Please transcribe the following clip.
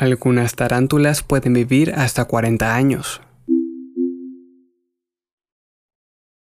Algunas tarántulas pueden vivir hasta 40 años.